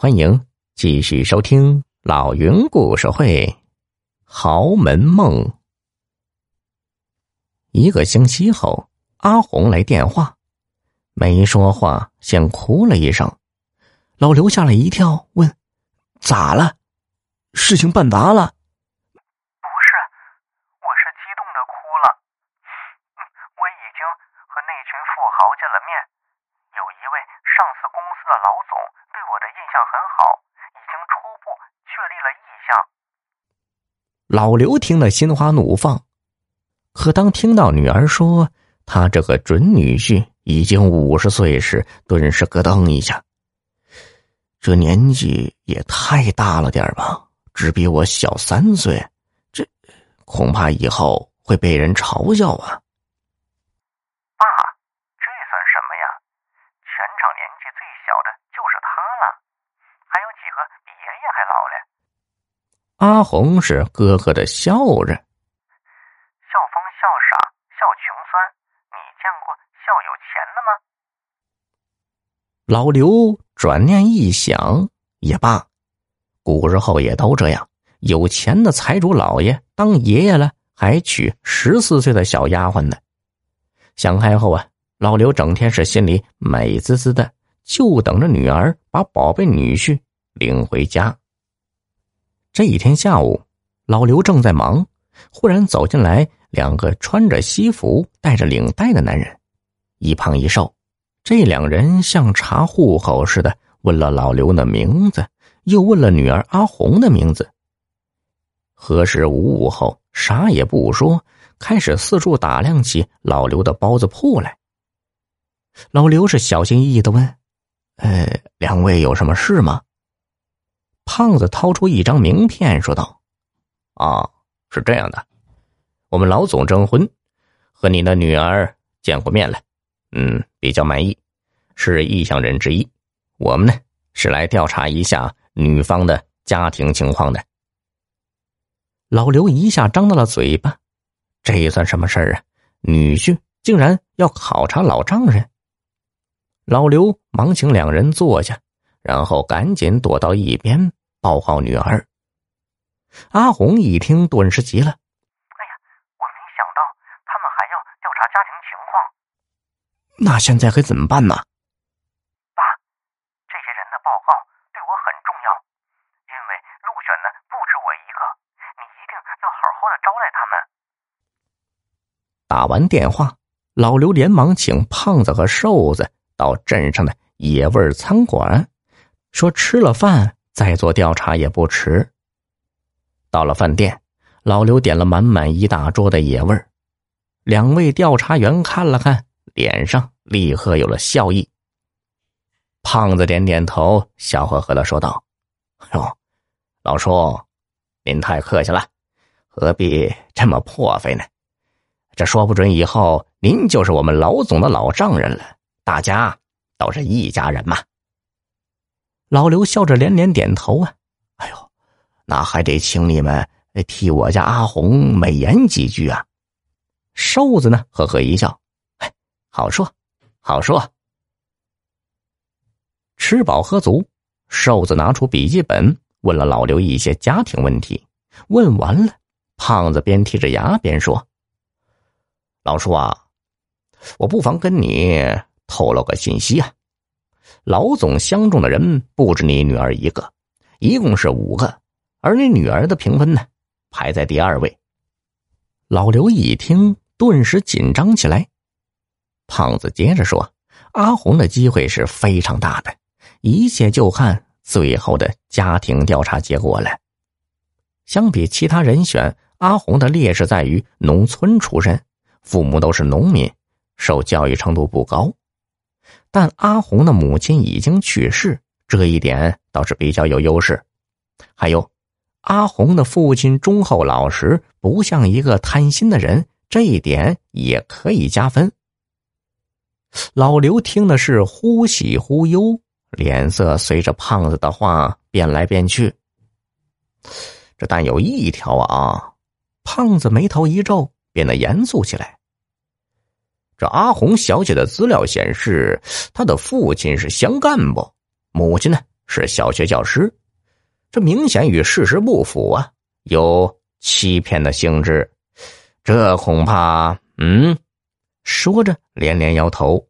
欢迎继续收听老云故事会《豪门梦》。一个星期后，阿红来电话，没说话，先哭了一声。老刘吓了一跳，问：“咋了？事情办砸了？”“不是，我是激动的哭了。我已经和那群富豪见了面，有一位上市公司的老总。”我的印象很好，已经初步确立了意向。老刘听了心花怒放，可当听到女儿说他这个准女婿已经五十岁时，顿时咯噔一下。这年纪也太大了点吧？只比我小三岁，这恐怕以后会被人嘲笑啊！爸，这算什么呀？全场年纪最小的阿红是咯咯的笑着，笑疯笑傻笑穷酸，你见过笑有钱的吗？老刘转念一想，也罢，古时候也都这样，有钱的财主老爷当爷爷了，还娶十四岁的小丫鬟呢。想开后啊，老刘整天是心里美滋滋的，就等着女儿把宝贝女婿领回家。这一天下午，老刘正在忙，忽然走进来两个穿着西服、戴着领带的男人，一胖一瘦。这两人像查户口似的，问了老刘的名字，又问了女儿阿红的名字。核实无误后，啥也不说，开始四处打量起老刘的包子铺来。老刘是小心翼翼的问：“呃，两位有什么事吗？”胖子掏出一张名片，说道：“啊，是这样的，我们老总征婚，和你的女儿见过面了，嗯，比较满意，是意向人之一。我们呢是来调查一下女方的家庭情况的。”老刘一下张大了嘴巴，这算什么事儿啊？女婿竟然要考察老丈人！老刘忙请两人坐下，然后赶紧躲到一边。报告女儿，阿红一听，顿时急了：“哎呀，我没想到他们还要调查家庭情况。那现在该怎么办呢？”爸，这些人的报告对我很重要，因为入选的不止我一个，你一定要好好的招待他们。打完电话，老刘连忙请胖子和瘦子到镇上的野味餐馆，说吃了饭。再做调查也不迟。到了饭店，老刘点了满满一大桌的野味儿。两位调查员看了看，脸上立刻有了笑意。胖子点点头，笑呵呵的说道：“哟，老叔，您太客气了，何必这么破费呢？这说不准以后您就是我们老总的老丈人了，大家都是一家人嘛。”老刘笑着连连点头啊，哎呦，那还得请你们替我家阿红美言几句啊！瘦子呢，呵呵一笑，哎，好说，好说。吃饱喝足，瘦子拿出笔记本，问了老刘一些家庭问题。问完了，胖子边剔着牙边说：“老叔啊，我不妨跟你透露个信息啊。”老总相中的人不止你女儿一个，一共是五个，而你女儿的评分呢，排在第二位。老刘一听，顿时紧张起来。胖子接着说：“阿红的机会是非常大的，一切就看最后的家庭调查结果了。相比其他人选，阿红的劣势在于农村出身，父母都是农民，受教育程度不高。”但阿红的母亲已经去世，这一点倒是比较有优势。还有，阿红的父亲忠厚老实，不像一个贪心的人，这一点也可以加分。老刘听的是忽喜忽忧，脸色随着胖子的话变来变去。这但有一条啊，胖子眉头一皱，变得严肃起来。这阿红小姐的资料显示，她的父亲是乡干部，母亲呢是小学教师，这明显与事实不符啊，有欺骗的性质。这恐怕……嗯，说着连连摇头。